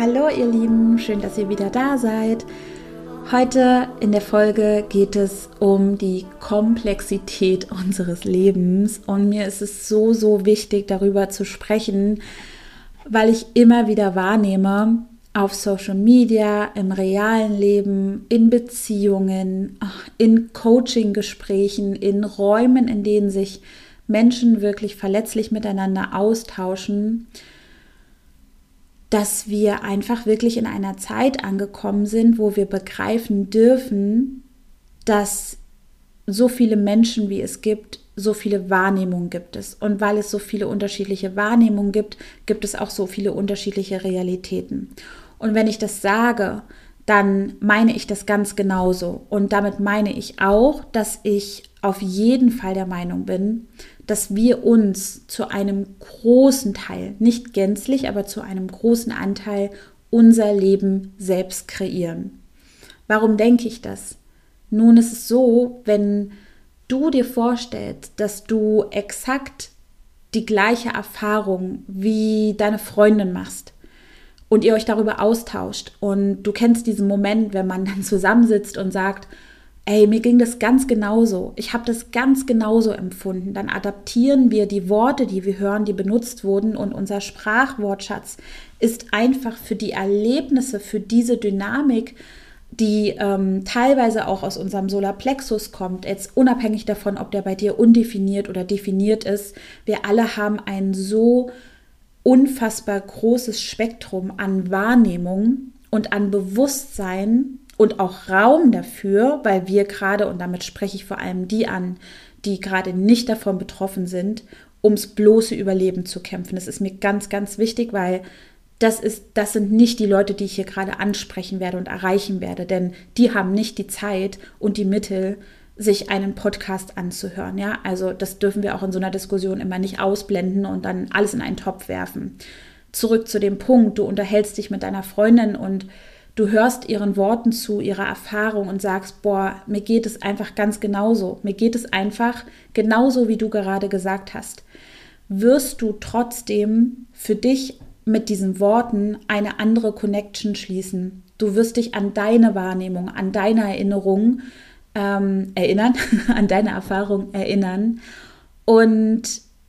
Hallo ihr Lieben, schön, dass ihr wieder da seid. Heute in der Folge geht es um die Komplexität unseres Lebens und mir ist es so, so wichtig darüber zu sprechen, weil ich immer wieder wahrnehme, auf Social Media, im realen Leben, in Beziehungen, in Coaching-Gesprächen, in Räumen, in denen sich Menschen wirklich verletzlich miteinander austauschen, dass wir einfach wirklich in einer Zeit angekommen sind, wo wir begreifen dürfen, dass so viele Menschen, wie es gibt, so viele Wahrnehmungen gibt es. Und weil es so viele unterschiedliche Wahrnehmungen gibt, gibt es auch so viele unterschiedliche Realitäten. Und wenn ich das sage, dann meine ich das ganz genauso. Und damit meine ich auch, dass ich auf jeden Fall der Meinung bin, dass wir uns zu einem großen Teil, nicht gänzlich, aber zu einem großen Anteil unser Leben selbst kreieren. Warum denke ich das? Nun ist es so, wenn du dir vorstellst, dass du exakt die gleiche Erfahrung wie deine Freundin machst und ihr euch darüber austauscht und du kennst diesen Moment, wenn man dann zusammensitzt und sagt, ey, mir ging das ganz genauso. Ich habe das ganz genauso empfunden. Dann adaptieren wir die Worte, die wir hören, die benutzt wurden und unser Sprachwortschatz ist einfach für die Erlebnisse, für diese Dynamik, die ähm, teilweise auch aus unserem Solarplexus kommt, jetzt unabhängig davon, ob der bei dir undefiniert oder definiert ist. Wir alle haben ein so unfassbar großes Spektrum an Wahrnehmung und an Bewusstsein, und auch Raum dafür, weil wir gerade, und damit spreche ich vor allem die an, die gerade nicht davon betroffen sind, ums bloße Überleben zu kämpfen. Das ist mir ganz, ganz wichtig, weil das ist, das sind nicht die Leute, die ich hier gerade ansprechen werde und erreichen werde, denn die haben nicht die Zeit und die Mittel, sich einen Podcast anzuhören. Ja, also das dürfen wir auch in so einer Diskussion immer nicht ausblenden und dann alles in einen Topf werfen. Zurück zu dem Punkt, du unterhältst dich mit deiner Freundin und du hörst ihren Worten zu, ihrer Erfahrung und sagst, boah, mir geht es einfach ganz genauso. Mir geht es einfach genauso, wie du gerade gesagt hast. Wirst du trotzdem für dich mit diesen Worten eine andere Connection schließen. Du wirst dich an deine Wahrnehmung, an deine Erinnerung ähm, erinnern, an deine Erfahrung erinnern. Und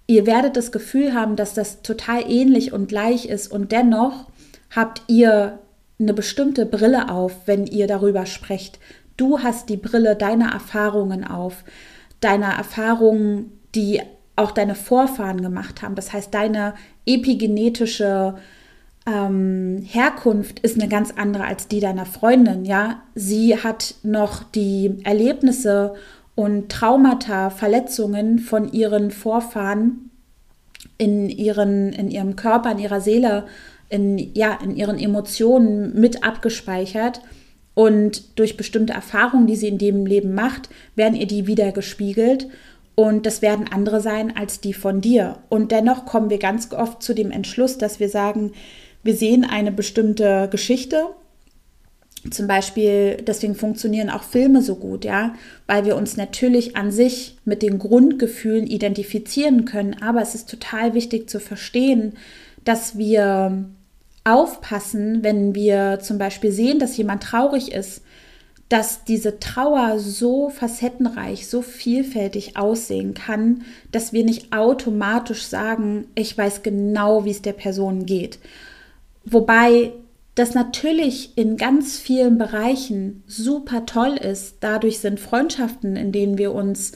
ihr werdet das Gefühl haben, dass das total ähnlich und gleich ist. Und dennoch habt ihr eine bestimmte Brille auf, wenn ihr darüber sprecht. Du hast die Brille deiner Erfahrungen auf, deiner Erfahrungen, die auch deine Vorfahren gemacht haben. Das heißt, deine epigenetische ähm, Herkunft ist eine ganz andere als die deiner Freundin. Ja, sie hat noch die Erlebnisse und Traumata, Verletzungen von ihren Vorfahren in, ihren, in ihrem Körper, in ihrer Seele in, ja, in ihren Emotionen mit abgespeichert. Und durch bestimmte Erfahrungen, die sie in dem Leben macht, werden ihr die wieder gespiegelt. Und das werden andere sein als die von dir. Und dennoch kommen wir ganz oft zu dem Entschluss, dass wir sagen, wir sehen eine bestimmte Geschichte. Zum Beispiel, deswegen funktionieren auch Filme so gut, ja, weil wir uns natürlich an sich mit den Grundgefühlen identifizieren können. Aber es ist total wichtig zu verstehen, dass wir aufpassen, wenn wir zum Beispiel sehen, dass jemand traurig ist, dass diese Trauer so facettenreich, so vielfältig aussehen kann, dass wir nicht automatisch sagen, ich weiß genau, wie es der Person geht. Wobei das natürlich in ganz vielen Bereichen super toll ist. Dadurch sind Freundschaften, in denen wir uns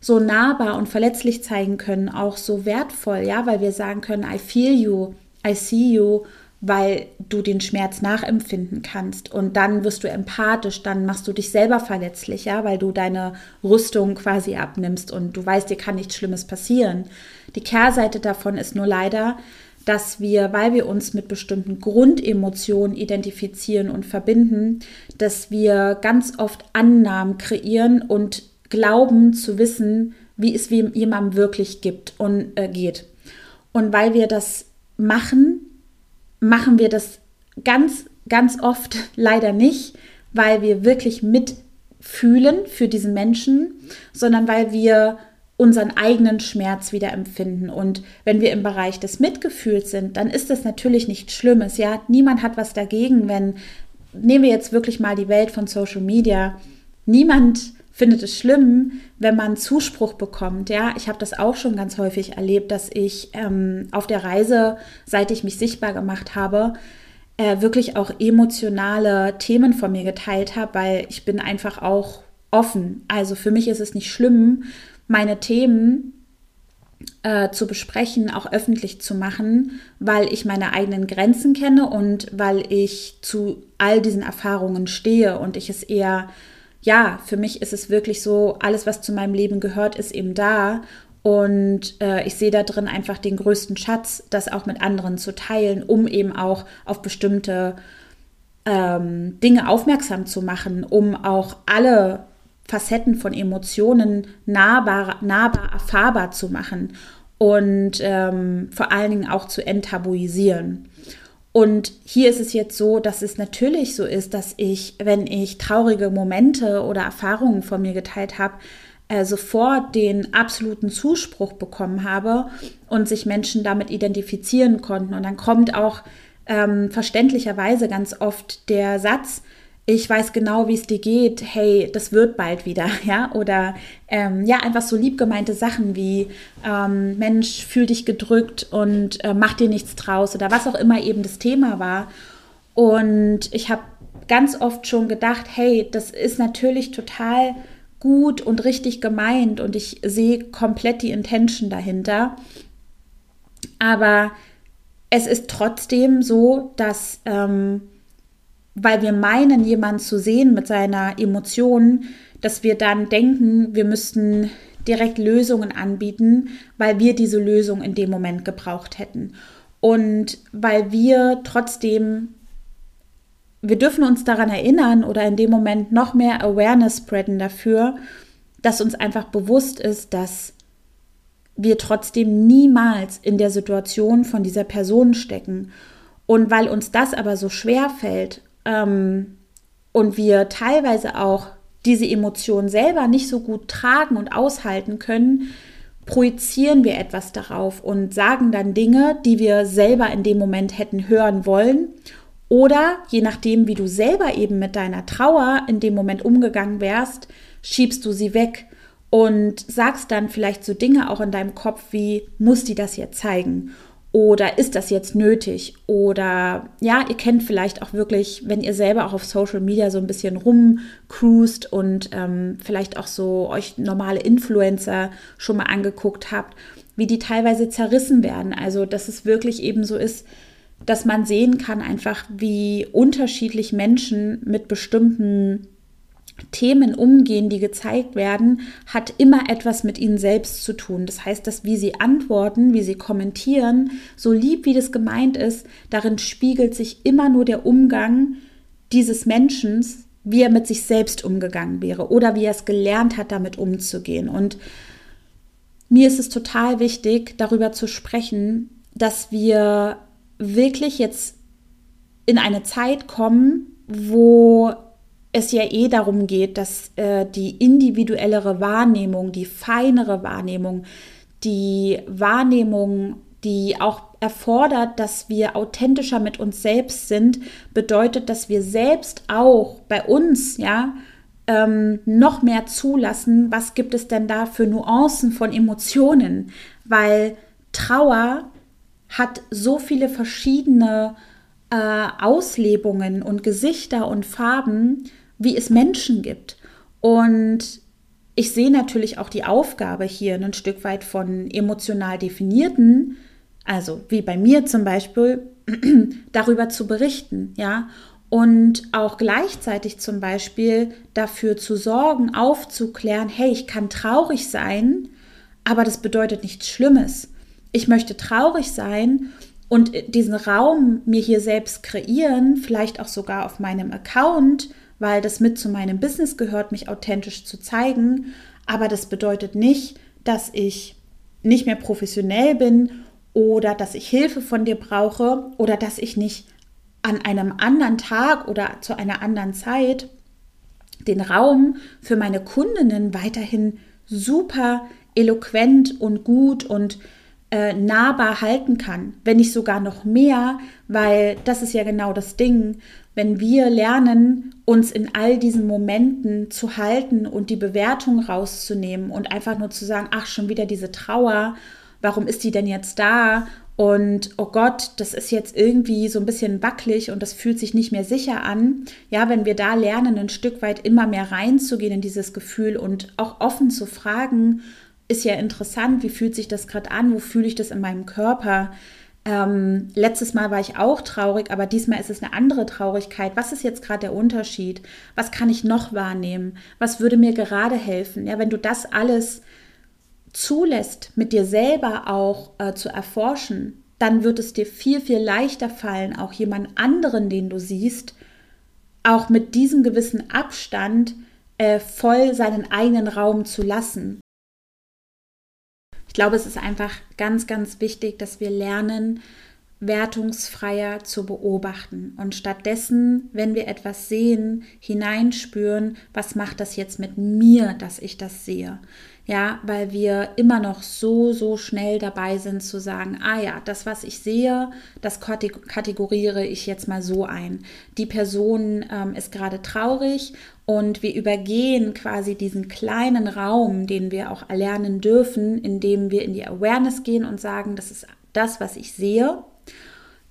so nahbar und verletzlich zeigen können, auch so wertvoll, ja, weil wir sagen können, I feel you, I see you weil du den Schmerz nachempfinden kannst und dann wirst du empathisch, dann machst du dich selber verletzlich, ja, weil du deine Rüstung quasi abnimmst und du weißt, dir kann nichts Schlimmes passieren. Die Kehrseite davon ist nur leider, dass wir, weil wir uns mit bestimmten Grundemotionen identifizieren und verbinden, dass wir ganz oft Annahmen kreieren und glauben zu wissen, wie es jemandem wirklich gibt und äh, geht. Und weil wir das machen, machen wir das ganz, ganz oft leider nicht, weil wir wirklich mitfühlen für diesen Menschen, sondern weil wir unseren eigenen Schmerz wieder empfinden. Und wenn wir im Bereich des Mitgefühls sind, dann ist das natürlich nichts Schlimmes. Ja, niemand hat was dagegen, wenn, nehmen wir jetzt wirklich mal die Welt von Social Media, niemand findet es schlimm, wenn man Zuspruch bekommt. Ja, ich habe das auch schon ganz häufig erlebt, dass ich ähm, auf der Reise, seit ich mich sichtbar gemacht habe, äh, wirklich auch emotionale Themen von mir geteilt habe, weil ich bin einfach auch offen. Also für mich ist es nicht schlimm, meine Themen äh, zu besprechen, auch öffentlich zu machen, weil ich meine eigenen Grenzen kenne und weil ich zu all diesen Erfahrungen stehe. Und ich es eher, ja, für mich ist es wirklich so, alles, was zu meinem Leben gehört, ist eben da. Und äh, ich sehe da drin einfach den größten Schatz, das auch mit anderen zu teilen, um eben auch auf bestimmte ähm, Dinge aufmerksam zu machen, um auch alle Facetten von Emotionen nahbar, nahbar erfahrbar zu machen und ähm, vor allen Dingen auch zu enttabuisieren. Und hier ist es jetzt so, dass es natürlich so ist, dass ich, wenn ich traurige Momente oder Erfahrungen von mir geteilt habe, äh, sofort den absoluten Zuspruch bekommen habe und sich Menschen damit identifizieren konnten. Und dann kommt auch ähm, verständlicherweise ganz oft der Satz, ich weiß genau, wie es dir geht, hey, das wird bald wieder, ja, oder ähm, ja, einfach so liebgemeinte Sachen wie, ähm, Mensch, fühl dich gedrückt und äh, mach dir nichts draus oder was auch immer eben das Thema war. Und ich habe ganz oft schon gedacht, hey, das ist natürlich total gut und richtig gemeint und ich sehe komplett die Intention dahinter. Aber es ist trotzdem so, dass, ähm, weil wir meinen, jemanden zu sehen mit seiner Emotion, dass wir dann denken, wir müssten direkt Lösungen anbieten, weil wir diese Lösung in dem Moment gebraucht hätten. Und weil wir trotzdem wir dürfen uns daran erinnern oder in dem Moment noch mehr Awareness spreaden dafür, dass uns einfach bewusst ist, dass wir trotzdem niemals in der Situation von dieser Person stecken. Und weil uns das aber so schwer fällt ähm, und wir teilweise auch diese Emotionen selber nicht so gut tragen und aushalten können, projizieren wir etwas darauf und sagen dann Dinge, die wir selber in dem Moment hätten hören wollen oder je nachdem, wie du selber eben mit deiner Trauer in dem Moment umgegangen wärst, schiebst du sie weg und sagst dann vielleicht so Dinge auch in deinem Kopf wie, muss die das jetzt zeigen? Oder ist das jetzt nötig? Oder ja, ihr kennt vielleicht auch wirklich, wenn ihr selber auch auf Social Media so ein bisschen rumcruist und ähm, vielleicht auch so euch normale Influencer schon mal angeguckt habt, wie die teilweise zerrissen werden. Also, dass es wirklich eben so ist, dass man sehen kann einfach, wie unterschiedlich Menschen mit bestimmten Themen umgehen, die gezeigt werden, hat immer etwas mit ihnen selbst zu tun. Das heißt, dass wie sie antworten, wie sie kommentieren, so lieb wie das gemeint ist, darin spiegelt sich immer nur der Umgang dieses Menschen, wie er mit sich selbst umgegangen wäre oder wie er es gelernt hat, damit umzugehen. Und mir ist es total wichtig, darüber zu sprechen, dass wir wirklich jetzt in eine Zeit kommen, wo es ja eh darum geht, dass äh, die individuellere Wahrnehmung, die feinere Wahrnehmung, die Wahrnehmung, die auch erfordert, dass wir authentischer mit uns selbst sind, bedeutet, dass wir selbst auch bei uns, ja, ähm, noch mehr zulassen, was gibt es denn da für Nuancen von Emotionen, weil Trauer hat so viele verschiedene äh, Auslebungen und Gesichter und Farben, wie es Menschen gibt. Und ich sehe natürlich auch die Aufgabe hier ein Stück weit von emotional definierten, also wie bei mir zum Beispiel, darüber zu berichten, ja, und auch gleichzeitig zum Beispiel dafür zu sorgen, aufzuklären, hey, ich kann traurig sein, aber das bedeutet nichts Schlimmes ich möchte traurig sein und diesen Raum mir hier selbst kreieren, vielleicht auch sogar auf meinem Account, weil das mit zu meinem Business gehört, mich authentisch zu zeigen. Aber das bedeutet nicht, dass ich nicht mehr professionell bin oder dass ich Hilfe von dir brauche oder dass ich nicht an einem anderen Tag oder zu einer anderen Zeit den Raum für meine Kundinnen weiterhin super eloquent und gut und äh, nahbar halten kann, wenn nicht sogar noch mehr, weil das ist ja genau das Ding, wenn wir lernen, uns in all diesen Momenten zu halten und die Bewertung rauszunehmen und einfach nur zu sagen, ach, schon wieder diese Trauer, warum ist die denn jetzt da? Und oh Gott, das ist jetzt irgendwie so ein bisschen wackelig und das fühlt sich nicht mehr sicher an. Ja, wenn wir da lernen, ein Stück weit immer mehr reinzugehen in dieses Gefühl und auch offen zu fragen, ist ja interessant, wie fühlt sich das gerade an, wo fühle ich das in meinem Körper? Ähm, letztes Mal war ich auch traurig, aber diesmal ist es eine andere Traurigkeit. Was ist jetzt gerade der Unterschied? Was kann ich noch wahrnehmen? Was würde mir gerade helfen? Ja, wenn du das alles zulässt, mit dir selber auch äh, zu erforschen, dann wird es dir viel, viel leichter fallen, auch jemand anderen, den du siehst, auch mit diesem gewissen Abstand äh, voll seinen eigenen Raum zu lassen glaube, es ist einfach ganz, ganz wichtig, dass wir lernen, wertungsfreier zu beobachten und stattdessen, wenn wir etwas sehen, hineinspüren, was macht das jetzt mit mir, dass ich das sehe. Ja, weil wir immer noch so, so schnell dabei sind zu sagen, ah ja, das, was ich sehe, das kategoriere ich jetzt mal so ein. Die Person ähm, ist gerade traurig und wir übergehen quasi diesen kleinen Raum, den wir auch erlernen dürfen, indem wir in die Awareness gehen und sagen, das ist das, was ich sehe.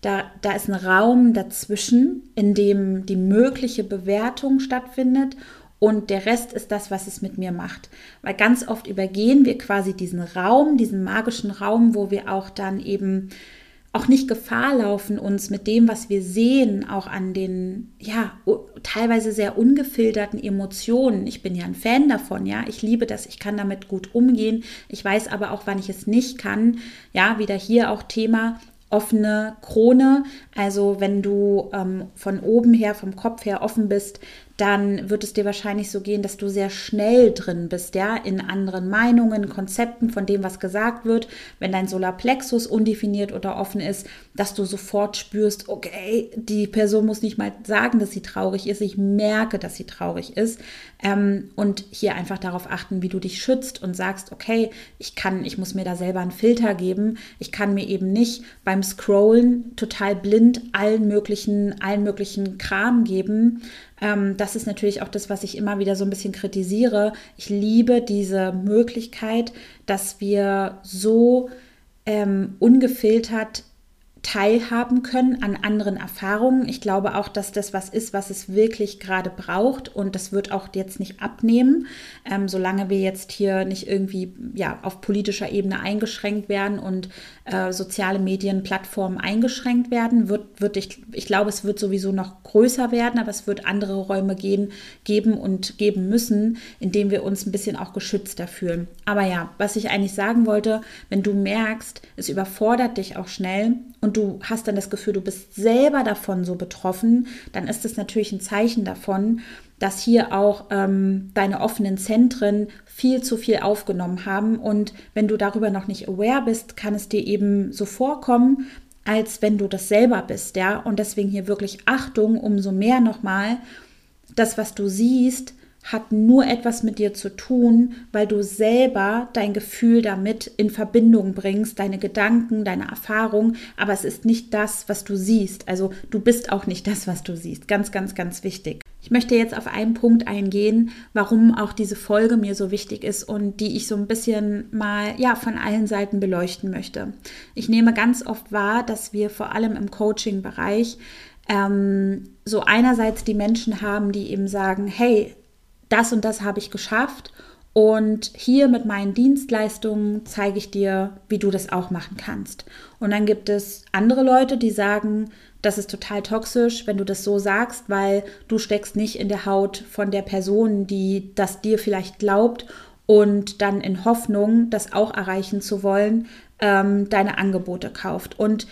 Da, da ist ein Raum dazwischen, in dem die mögliche Bewertung stattfindet und der Rest ist das, was es mit mir macht. Weil ganz oft übergehen wir quasi diesen Raum, diesen magischen Raum, wo wir auch dann eben auch nicht Gefahr laufen, uns mit dem, was wir sehen, auch an den, ja, teilweise sehr ungefilterten Emotionen. Ich bin ja ein Fan davon, ja. Ich liebe das, ich kann damit gut umgehen. Ich weiß aber auch, wann ich es nicht kann. Ja, wieder hier auch Thema offene Krone. Also wenn du ähm, von oben her, vom Kopf her offen bist, dann wird es dir wahrscheinlich so gehen, dass du sehr schnell drin bist, ja, in anderen Meinungen, Konzepten von dem, was gesagt wird. Wenn dein Solarplexus undefiniert oder offen ist, dass du sofort spürst, okay, die Person muss nicht mal sagen, dass sie traurig ist. Ich merke, dass sie traurig ist. Ähm, und hier einfach darauf achten, wie du dich schützt und sagst, okay, ich kann, ich muss mir da selber einen Filter geben. Ich kann mir eben nicht beim Scrollen total blind allen möglichen, allen möglichen Kram geben ähm, das ist natürlich auch das, was ich immer wieder so ein bisschen kritisiere. Ich liebe diese Möglichkeit, dass wir so ähm, ungefiltert teilhaben können an anderen Erfahrungen. Ich glaube auch, dass das was ist, was es wirklich gerade braucht und das wird auch jetzt nicht abnehmen, ähm, solange wir jetzt hier nicht irgendwie ja, auf politischer Ebene eingeschränkt werden und äh, soziale Medien, Plattformen eingeschränkt werden, wird, wird ich, ich glaube, es wird sowieso noch größer werden, aber es wird andere Räume gehen, geben und geben müssen, in denen wir uns ein bisschen auch geschützter fühlen. Aber ja, was ich eigentlich sagen wollte, wenn du merkst, es überfordert dich auch schnell und du hast dann das Gefühl, du bist selber davon so betroffen, dann ist das natürlich ein Zeichen davon, dass hier auch ähm, deine offenen Zentren viel zu viel aufgenommen haben. Und wenn du darüber noch nicht aware bist, kann es dir eben so vorkommen, als wenn du das selber bist, ja. Und deswegen hier wirklich Achtung, umso mehr nochmal, das, was du siehst, hat nur etwas mit dir zu tun, weil du selber dein Gefühl damit in Verbindung bringst, deine Gedanken, deine Erfahrung, aber es ist nicht das, was du siehst. Also du bist auch nicht das, was du siehst. Ganz, ganz, ganz wichtig. Ich möchte jetzt auf einen Punkt eingehen, warum auch diese Folge mir so wichtig ist und die ich so ein bisschen mal ja von allen Seiten beleuchten möchte. Ich nehme ganz oft wahr, dass wir vor allem im Coaching-Bereich ähm, so einerseits die Menschen haben, die eben sagen, hey, das und das habe ich geschafft und hier mit meinen Dienstleistungen zeige ich dir, wie du das auch machen kannst. Und dann gibt es andere Leute, die sagen, das ist total toxisch, wenn du das so sagst, weil du steckst nicht in der Haut von der Person, die das dir vielleicht glaubt und dann in Hoffnung, das auch erreichen zu wollen, ähm, deine Angebote kauft. Und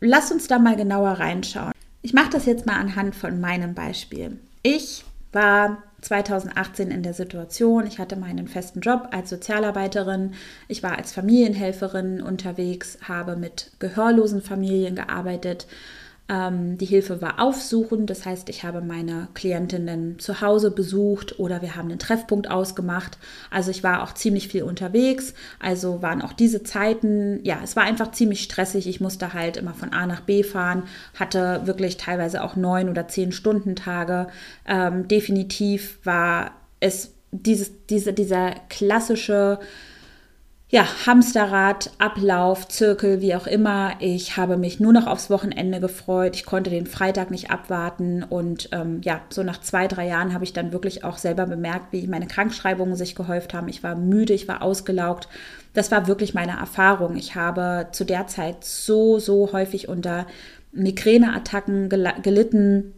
lass uns da mal genauer reinschauen. Ich mache das jetzt mal anhand von meinem Beispiel. Ich war 2018 in der Situation, ich hatte meinen festen Job als Sozialarbeiterin, ich war als Familienhelferin unterwegs, habe mit gehörlosen Familien gearbeitet, die Hilfe war aufsuchend, das heißt, ich habe meine Klientinnen zu Hause besucht oder wir haben einen Treffpunkt ausgemacht. Also ich war auch ziemlich viel unterwegs, also waren auch diese Zeiten, ja, es war einfach ziemlich stressig. Ich musste halt immer von A nach B fahren, hatte wirklich teilweise auch neun oder zehn Stunden Tage. Ähm, definitiv war es dieses, diese, dieser klassische ja, Hamsterrad, Ablauf, Zirkel, wie auch immer. Ich habe mich nur noch aufs Wochenende gefreut. Ich konnte den Freitag nicht abwarten. Und ähm, ja, so nach zwei, drei Jahren habe ich dann wirklich auch selber bemerkt, wie meine Krankschreibungen sich gehäuft haben. Ich war müde, ich war ausgelaugt. Das war wirklich meine Erfahrung. Ich habe zu der Zeit so, so häufig unter Migräneattacken gelitten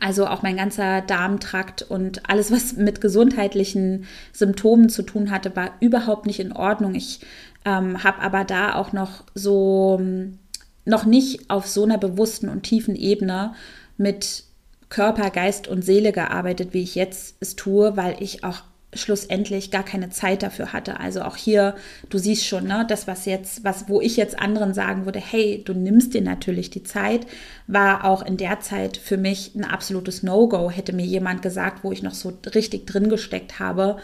also auch mein ganzer Darmtrakt und alles, was mit gesundheitlichen Symptomen zu tun hatte, war überhaupt nicht in Ordnung. Ich ähm, habe aber da auch noch so, noch nicht auf so einer bewussten und tiefen Ebene mit Körper, Geist und Seele gearbeitet, wie ich jetzt es tue, weil ich auch schlussendlich gar keine Zeit dafür hatte. Also auch hier, du siehst schon, ne, das, was jetzt, was, wo ich jetzt anderen sagen würde, hey, du nimmst dir natürlich die Zeit, war auch in der Zeit für mich ein absolutes No-Go. Hätte mir jemand gesagt, wo ich noch so richtig drin gesteckt habe,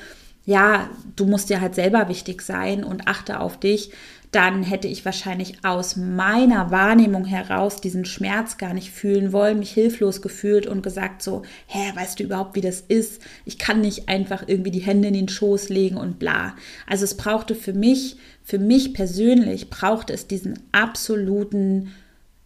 ja, du musst dir halt selber wichtig sein und achte auf dich, dann hätte ich wahrscheinlich aus meiner Wahrnehmung heraus diesen Schmerz gar nicht fühlen wollen, mich hilflos gefühlt und gesagt so, hä, weißt du überhaupt, wie das ist? Ich kann nicht einfach irgendwie die Hände in den Schoß legen und bla. Also es brauchte für mich, für mich persönlich, brauchte es diesen absoluten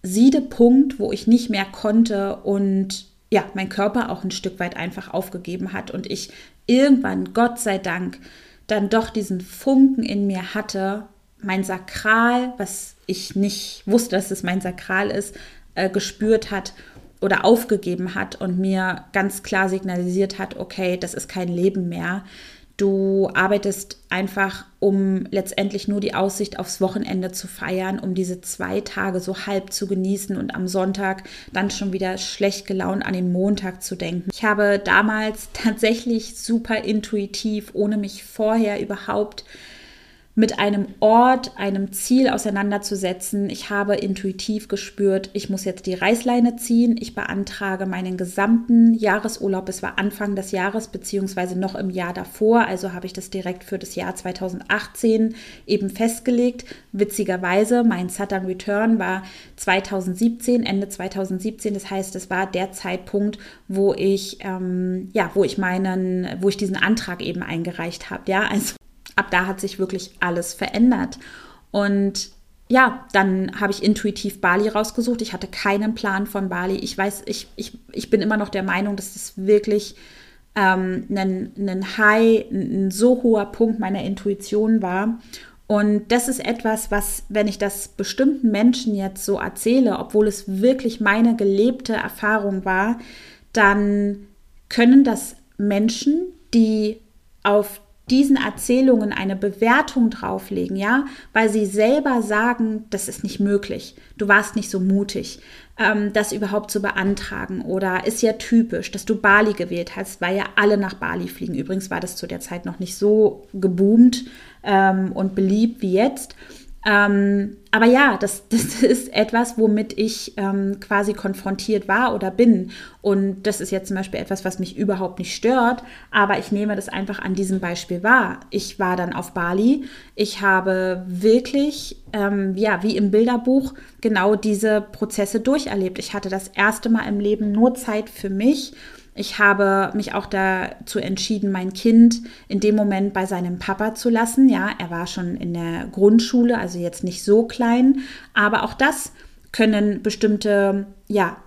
Siedepunkt, wo ich nicht mehr konnte und ja, mein Körper auch ein Stück weit einfach aufgegeben hat und ich irgendwann, Gott sei Dank, dann doch diesen Funken in mir hatte, mein Sakral, was ich nicht wusste, dass es mein Sakral ist, äh, gespürt hat oder aufgegeben hat und mir ganz klar signalisiert hat, okay, das ist kein Leben mehr. Du arbeitest einfach, um letztendlich nur die Aussicht aufs Wochenende zu feiern, um diese zwei Tage so halb zu genießen und am Sonntag dann schon wieder schlecht gelaunt an den Montag zu denken. Ich habe damals tatsächlich super intuitiv, ohne mich vorher überhaupt mit einem Ort, einem Ziel auseinanderzusetzen. Ich habe intuitiv gespürt, ich muss jetzt die Reißleine ziehen. Ich beantrage meinen gesamten Jahresurlaub. Es war Anfang des Jahres beziehungsweise noch im Jahr davor. Also habe ich das direkt für das Jahr 2018 eben festgelegt. Witzigerweise, mein Saturn Return war 2017, Ende 2017. Das heißt, es war der Zeitpunkt, wo ich ähm, ja, wo ich meinen, wo ich diesen Antrag eben eingereicht habe. Ja, also ab da hat sich wirklich alles verändert. Und ja, dann habe ich intuitiv Bali rausgesucht. Ich hatte keinen Plan von Bali. Ich weiß, ich, ich, ich bin immer noch der Meinung, dass das wirklich ähm, ein, ein High, ein so hoher Punkt meiner Intuition war. Und das ist etwas, was, wenn ich das bestimmten Menschen jetzt so erzähle, obwohl es wirklich meine gelebte Erfahrung war, dann können das Menschen, die auf diesen Erzählungen eine Bewertung drauflegen, ja, weil sie selber sagen, das ist nicht möglich, du warst nicht so mutig, ähm, das überhaupt zu beantragen oder ist ja typisch, dass du Bali gewählt hast, weil ja alle nach Bali fliegen. Übrigens war das zu der Zeit noch nicht so geboomt ähm, und beliebt wie jetzt. Ähm, aber ja, das, das ist etwas, womit ich ähm, quasi konfrontiert war oder bin. Und das ist jetzt zum Beispiel etwas, was mich überhaupt nicht stört, aber ich nehme das einfach an diesem Beispiel wahr. Ich war dann auf Bali. Ich habe wirklich, ähm, ja, wie im Bilderbuch, genau diese Prozesse durcherlebt. Ich hatte das erste Mal im Leben nur Zeit für mich ich habe mich auch dazu entschieden, mein Kind in dem Moment bei seinem Papa zu lassen. Ja, er war schon in der Grundschule, also jetzt nicht so klein, aber auch das können bestimmte, ja,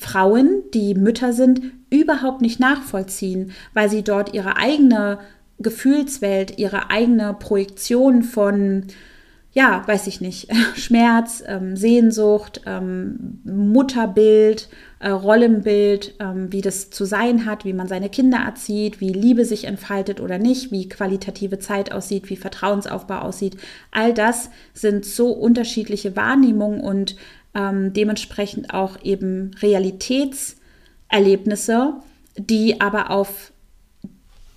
Frauen, die Mütter sind, überhaupt nicht nachvollziehen, weil sie dort ihre eigene Gefühlswelt, ihre eigene Projektion von ja, weiß ich nicht, Schmerz, ähm, Sehnsucht, ähm, Mutterbild, äh, Rollenbild, ähm, wie das zu sein hat, wie man seine Kinder erzieht, wie Liebe sich entfaltet oder nicht, wie qualitative Zeit aussieht, wie Vertrauensaufbau aussieht. All das sind so unterschiedliche Wahrnehmungen und ähm, dementsprechend auch eben Realitätserlebnisse, die aber auf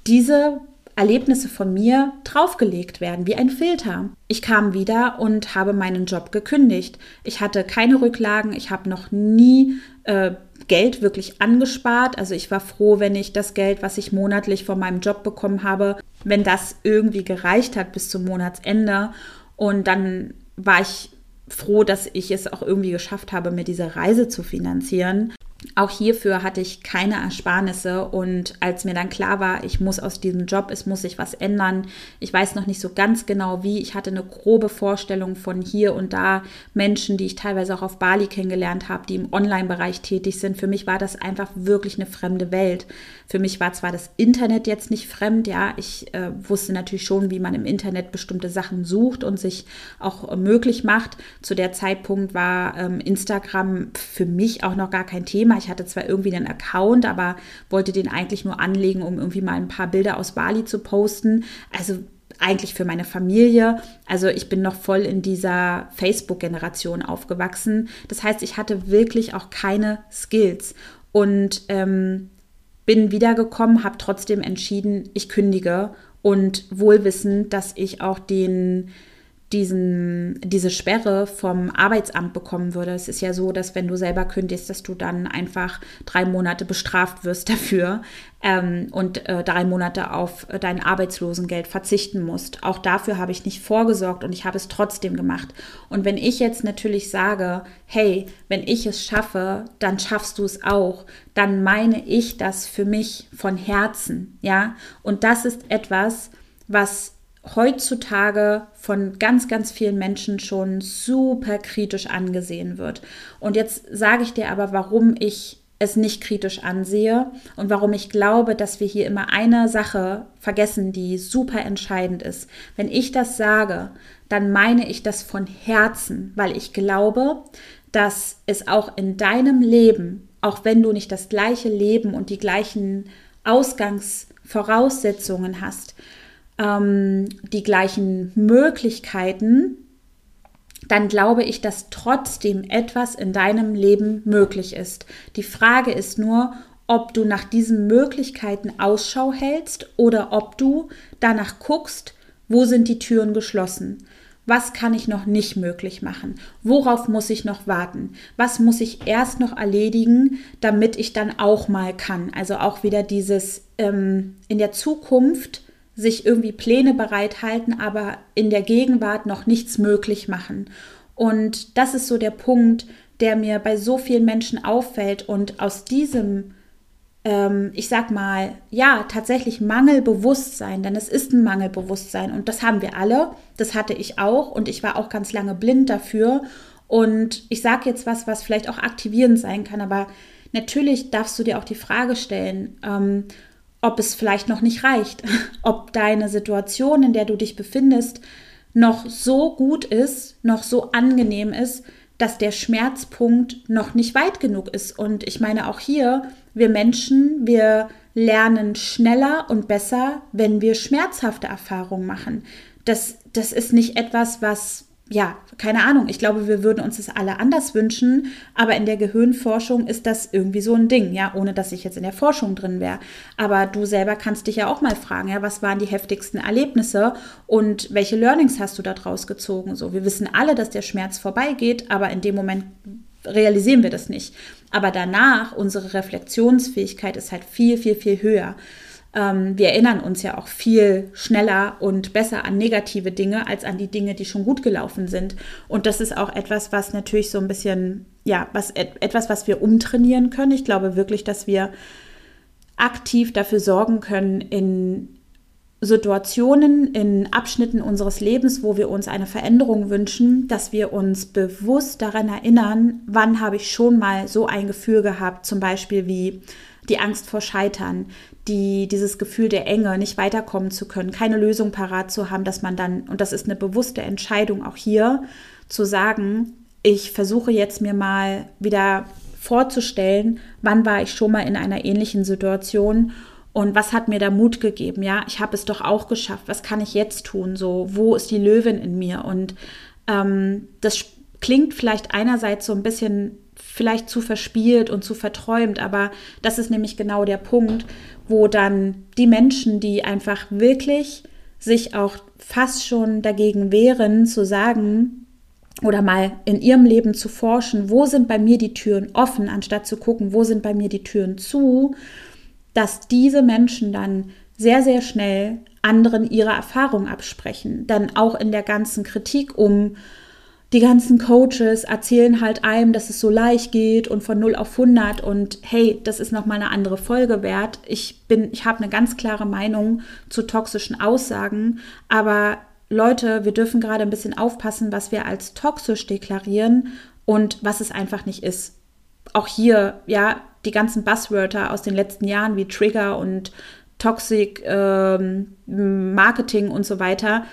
diese Erlebnisse von mir draufgelegt werden, wie ein Filter. Ich kam wieder und habe meinen Job gekündigt. Ich hatte keine Rücklagen, ich habe noch nie äh, Geld wirklich angespart. Also ich war froh, wenn ich das Geld, was ich monatlich von meinem Job bekommen habe, wenn das irgendwie gereicht hat bis zum Monatsende. Und dann war ich froh, dass ich es auch irgendwie geschafft habe, mir diese Reise zu finanzieren. Auch hierfür hatte ich keine Ersparnisse und als mir dann klar war, ich muss aus diesem Job, es muss sich was ändern, ich weiß noch nicht so ganz genau wie, ich hatte eine grobe Vorstellung von hier und da Menschen, die ich teilweise auch auf Bali kennengelernt habe, die im Online-Bereich tätig sind. Für mich war das einfach wirklich eine fremde Welt. Für mich war zwar das Internet jetzt nicht fremd, ja, ich äh, wusste natürlich schon, wie man im Internet bestimmte Sachen sucht und sich auch äh, möglich macht. Zu der Zeitpunkt war ähm, Instagram für mich auch noch gar kein Thema Thema. Ich hatte zwar irgendwie einen Account, aber wollte den eigentlich nur anlegen, um irgendwie mal ein paar Bilder aus Bali zu posten. Also eigentlich für meine Familie. Also ich bin noch voll in dieser Facebook-Generation aufgewachsen. Das heißt, ich hatte wirklich auch keine Skills und ähm, bin wiedergekommen, habe trotzdem entschieden, ich kündige und wohlwissend, dass ich auch den diesen, diese Sperre vom Arbeitsamt bekommen würde. Es ist ja so, dass wenn du selber kündigst, dass du dann einfach drei Monate bestraft wirst dafür ähm, und äh, drei Monate auf dein Arbeitslosengeld verzichten musst. Auch dafür habe ich nicht vorgesorgt und ich habe es trotzdem gemacht. Und wenn ich jetzt natürlich sage, hey, wenn ich es schaffe, dann schaffst du es auch, dann meine ich das für mich von Herzen, ja. Und das ist etwas, was heutzutage von ganz, ganz vielen Menschen schon super kritisch angesehen wird. Und jetzt sage ich dir aber, warum ich es nicht kritisch ansehe und warum ich glaube, dass wir hier immer eine Sache vergessen, die super entscheidend ist. Wenn ich das sage, dann meine ich das von Herzen, weil ich glaube, dass es auch in deinem Leben, auch wenn du nicht das gleiche Leben und die gleichen Ausgangsvoraussetzungen hast, ähm, die gleichen Möglichkeiten, dann glaube ich, dass trotzdem etwas in deinem Leben möglich ist. Die Frage ist nur, ob du nach diesen Möglichkeiten Ausschau hältst oder ob du danach guckst, wo sind die Türen geschlossen. Was kann ich noch nicht möglich machen? Worauf muss ich noch warten? Was muss ich erst noch erledigen, damit ich dann auch mal kann? Also auch wieder dieses ähm, in der Zukunft sich irgendwie Pläne bereithalten, aber in der Gegenwart noch nichts möglich machen. Und das ist so der Punkt, der mir bei so vielen Menschen auffällt. Und aus diesem, ähm, ich sag mal, ja, tatsächlich Mangelbewusstsein, denn es ist ein Mangelbewusstsein und das haben wir alle, das hatte ich auch und ich war auch ganz lange blind dafür. Und ich sage jetzt was, was vielleicht auch aktivierend sein kann, aber natürlich darfst du dir auch die Frage stellen, ähm, ob es vielleicht noch nicht reicht, ob deine Situation, in der du dich befindest, noch so gut ist, noch so angenehm ist, dass der Schmerzpunkt noch nicht weit genug ist. Und ich meine auch hier, wir Menschen, wir lernen schneller und besser, wenn wir schmerzhafte Erfahrungen machen. Das, das ist nicht etwas, was ja, keine Ahnung, ich glaube, wir würden uns das alle anders wünschen, aber in der Gehirnforschung ist das irgendwie so ein Ding, ja, ohne dass ich jetzt in der Forschung drin wäre. Aber du selber kannst dich ja auch mal fragen, ja, was waren die heftigsten Erlebnisse und welche Learnings hast du da draus gezogen? So, wir wissen alle, dass der Schmerz vorbeigeht, aber in dem Moment realisieren wir das nicht. Aber danach, unsere Reflexionsfähigkeit ist halt viel, viel, viel höher. Ähm, wir erinnern uns ja auch viel schneller und besser an negative Dinge als an die Dinge, die schon gut gelaufen sind. Und das ist auch etwas, was natürlich so ein bisschen, ja, was, etwas, was wir umtrainieren können. Ich glaube wirklich, dass wir aktiv dafür sorgen können, in Situationen, in Abschnitten unseres Lebens, wo wir uns eine Veränderung wünschen, dass wir uns bewusst daran erinnern, wann habe ich schon mal so ein Gefühl gehabt, zum Beispiel wie die Angst vor Scheitern, die, dieses Gefühl der Enge, nicht weiterkommen zu können, keine Lösung parat zu haben, dass man dann, und das ist eine bewusste Entscheidung auch hier, zu sagen, ich versuche jetzt mir mal wieder vorzustellen, wann war ich schon mal in einer ähnlichen Situation und was hat mir da Mut gegeben? Ja, ich habe es doch auch geschafft. Was kann ich jetzt tun? So, wo ist die Löwin in mir? Und ähm, das klingt vielleicht einerseits so ein bisschen vielleicht zu verspielt und zu verträumt, aber das ist nämlich genau der Punkt, wo dann die Menschen, die einfach wirklich sich auch fast schon dagegen wehren, zu sagen oder mal in ihrem Leben zu forschen, wo sind bei mir die Türen offen, anstatt zu gucken, wo sind bei mir die Türen zu, dass diese Menschen dann sehr, sehr schnell anderen ihre Erfahrung absprechen. Dann auch in der ganzen Kritik um die ganzen Coaches erzählen halt einem, dass es so leicht geht und von 0 auf 100 und hey, das ist nochmal eine andere Folge wert. Ich bin, ich habe eine ganz klare Meinung zu toxischen Aussagen, aber Leute, wir dürfen gerade ein bisschen aufpassen, was wir als toxisch deklarieren und was es einfach nicht ist. Auch hier, ja, die ganzen Buzzwörter aus den letzten Jahren wie Trigger und Toxic ähm, Marketing und so weiter,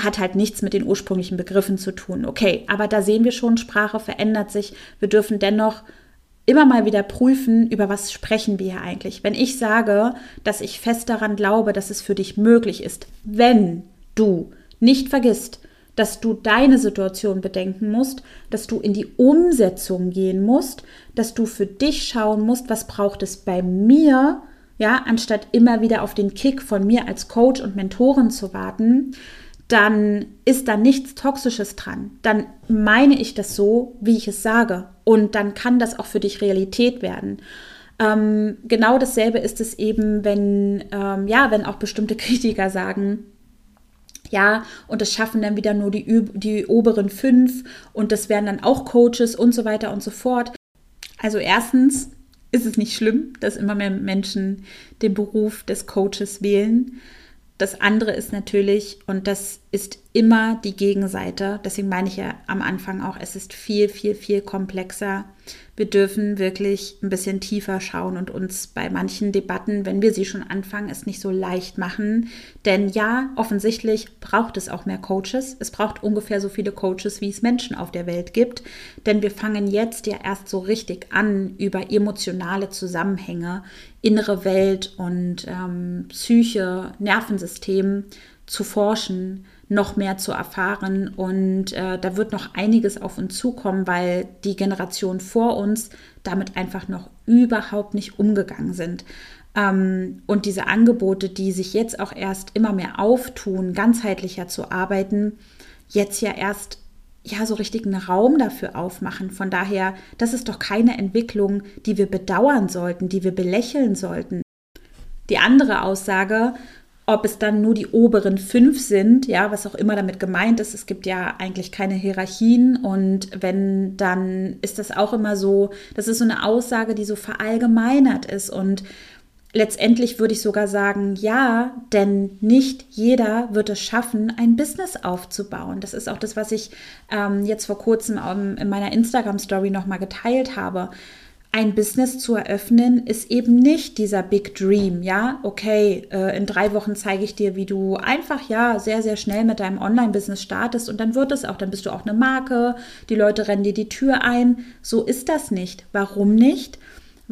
hat halt nichts mit den ursprünglichen Begriffen zu tun. Okay, aber da sehen wir schon, Sprache verändert sich. Wir dürfen dennoch immer mal wieder prüfen, über was sprechen wir hier eigentlich. Wenn ich sage, dass ich fest daran glaube, dass es für dich möglich ist, wenn du nicht vergisst, dass du deine Situation bedenken musst, dass du in die Umsetzung gehen musst, dass du für dich schauen musst, was braucht es bei mir, ja, anstatt immer wieder auf den Kick von mir als Coach und Mentorin zu warten, dann ist da nichts Toxisches dran. Dann meine ich das so, wie ich es sage. Und dann kann das auch für dich Realität werden. Ähm, genau dasselbe ist es eben, wenn, ähm, ja, wenn auch bestimmte Kritiker sagen, ja, und das schaffen dann wieder nur die, die oberen fünf und das werden dann auch Coaches und so weiter und so fort. Also erstens ist es nicht schlimm, dass immer mehr Menschen den Beruf des Coaches wählen. Das andere ist natürlich, und das ist immer die Gegenseite, deswegen meine ich ja am Anfang auch, es ist viel, viel, viel komplexer. Wir dürfen wirklich ein bisschen tiefer schauen und uns bei manchen Debatten, wenn wir sie schon anfangen, es nicht so leicht machen. Denn ja, offensichtlich braucht es auch mehr Coaches. Es braucht ungefähr so viele Coaches, wie es Menschen auf der Welt gibt. Denn wir fangen jetzt ja erst so richtig an, über emotionale Zusammenhänge innere Welt und ähm, Psyche, Nervensystem zu forschen, noch mehr zu erfahren. Und äh, da wird noch einiges auf uns zukommen, weil die Generation vor uns damit einfach noch überhaupt nicht umgegangen sind. Ähm, und diese Angebote, die sich jetzt auch erst immer mehr auftun, ganzheitlicher zu arbeiten, jetzt ja erst ja so richtig einen Raum dafür aufmachen. Von daher, das ist doch keine Entwicklung, die wir bedauern sollten, die wir belächeln sollten. Die andere Aussage, ob es dann nur die oberen fünf sind, ja, was auch immer damit gemeint ist. Es gibt ja eigentlich keine Hierarchien und wenn, dann ist das auch immer so, das ist so eine Aussage, die so verallgemeinert ist und Letztendlich würde ich sogar sagen, ja, denn nicht jeder wird es schaffen, ein Business aufzubauen. Das ist auch das, was ich ähm, jetzt vor kurzem in meiner Instagram-Story nochmal geteilt habe. Ein Business zu eröffnen ist eben nicht dieser Big Dream, ja, okay, äh, in drei Wochen zeige ich dir, wie du einfach, ja, sehr, sehr schnell mit deinem Online-Business startest und dann wird es auch, dann bist du auch eine Marke, die Leute rennen dir die Tür ein. So ist das nicht. Warum nicht?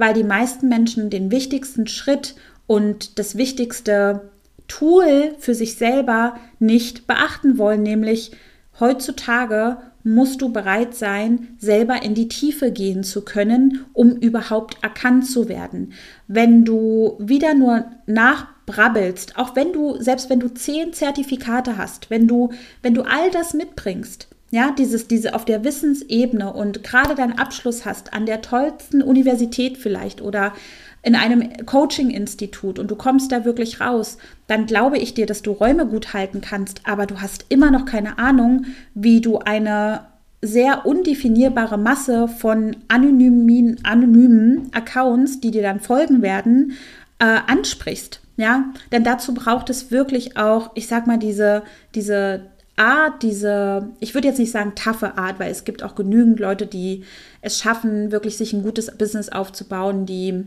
weil die meisten Menschen den wichtigsten Schritt und das wichtigste Tool für sich selber nicht beachten wollen, nämlich heutzutage musst du bereit sein, selber in die Tiefe gehen zu können, um überhaupt erkannt zu werden. Wenn du wieder nur nachbrabbelst, auch wenn du, selbst wenn du zehn Zertifikate hast, wenn du, wenn du all das mitbringst, ja, dieses, diese auf der Wissensebene und gerade deinen Abschluss hast an der tollsten Universität vielleicht oder in einem Coaching-Institut und du kommst da wirklich raus, dann glaube ich dir, dass du Räume gut halten kannst, aber du hast immer noch keine Ahnung, wie du eine sehr undefinierbare Masse von anonymen, anonymen Accounts, die dir dann folgen werden, äh, ansprichst. Ja, denn dazu braucht es wirklich auch, ich sag mal, diese, diese Art, diese, ich würde jetzt nicht sagen taffe Art, weil es gibt auch genügend Leute, die es schaffen, wirklich sich ein gutes Business aufzubauen, die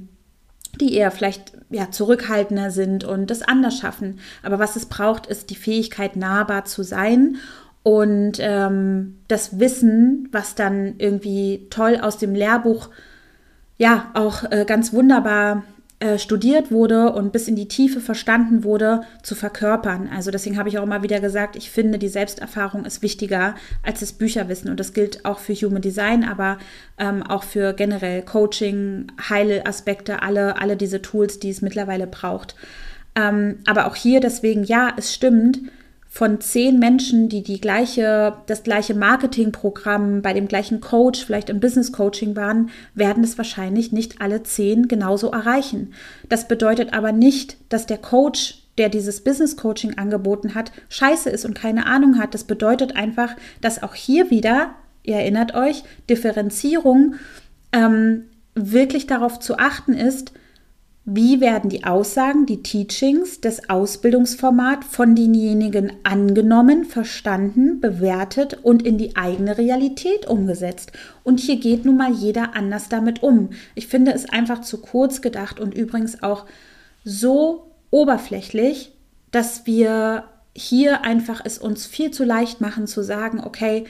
die eher vielleicht ja, zurückhaltender sind und das anders schaffen. Aber was es braucht, ist die Fähigkeit, nahbar zu sein und ähm, das Wissen, was dann irgendwie toll aus dem Lehrbuch ja auch äh, ganz wunderbar äh, studiert wurde und bis in die Tiefe verstanden wurde, zu verkörpern. Also deswegen habe ich auch immer wieder gesagt, ich finde, die Selbsterfahrung ist wichtiger als das Bücherwissen. Und das gilt auch für Human Design, aber ähm, auch für generell Coaching, Heilaspekte, alle, alle diese Tools, die es mittlerweile braucht. Ähm, aber auch hier deswegen, ja, es stimmt, von zehn Menschen, die die gleiche, das gleiche Marketingprogramm bei dem gleichen Coach, vielleicht im Business Coaching waren, werden es wahrscheinlich nicht alle zehn genauso erreichen. Das bedeutet aber nicht, dass der Coach, der dieses Business Coaching angeboten hat, scheiße ist und keine Ahnung hat. Das bedeutet einfach, dass auch hier wieder, ihr erinnert euch, Differenzierung ähm, wirklich darauf zu achten ist, wie werden die Aussagen, die Teachings, das Ausbildungsformat von denjenigen angenommen, verstanden, bewertet und in die eigene Realität umgesetzt? Und hier geht nun mal jeder anders damit um. Ich finde es einfach zu kurz gedacht und übrigens auch so oberflächlich, dass wir hier einfach es uns viel zu leicht machen zu sagen, okay,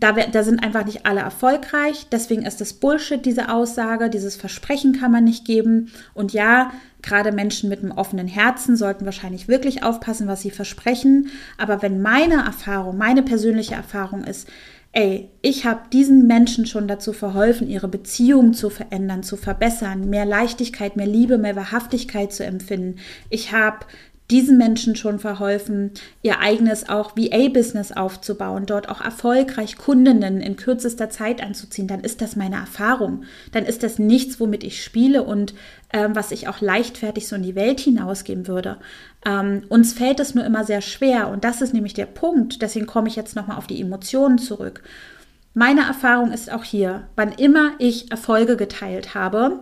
da, da, sind einfach nicht alle erfolgreich. Deswegen ist es Bullshit, diese Aussage. Dieses Versprechen kann man nicht geben. Und ja, gerade Menschen mit einem offenen Herzen sollten wahrscheinlich wirklich aufpassen, was sie versprechen. Aber wenn meine Erfahrung, meine persönliche Erfahrung ist, ey, ich habe diesen Menschen schon dazu verholfen, ihre Beziehung zu verändern, zu verbessern, mehr Leichtigkeit, mehr Liebe, mehr Wahrhaftigkeit zu empfinden. Ich habe diesen Menschen schon verholfen, ihr eigenes auch VA-Business aufzubauen, dort auch erfolgreich Kundinnen in kürzester Zeit anzuziehen, dann ist das meine Erfahrung. Dann ist das nichts, womit ich spiele und ähm, was ich auch leichtfertig so in die Welt hinausgeben würde. Ähm, uns fällt es nur immer sehr schwer und das ist nämlich der Punkt. Deswegen komme ich jetzt nochmal auf die Emotionen zurück. Meine Erfahrung ist auch hier, wann immer ich Erfolge geteilt habe,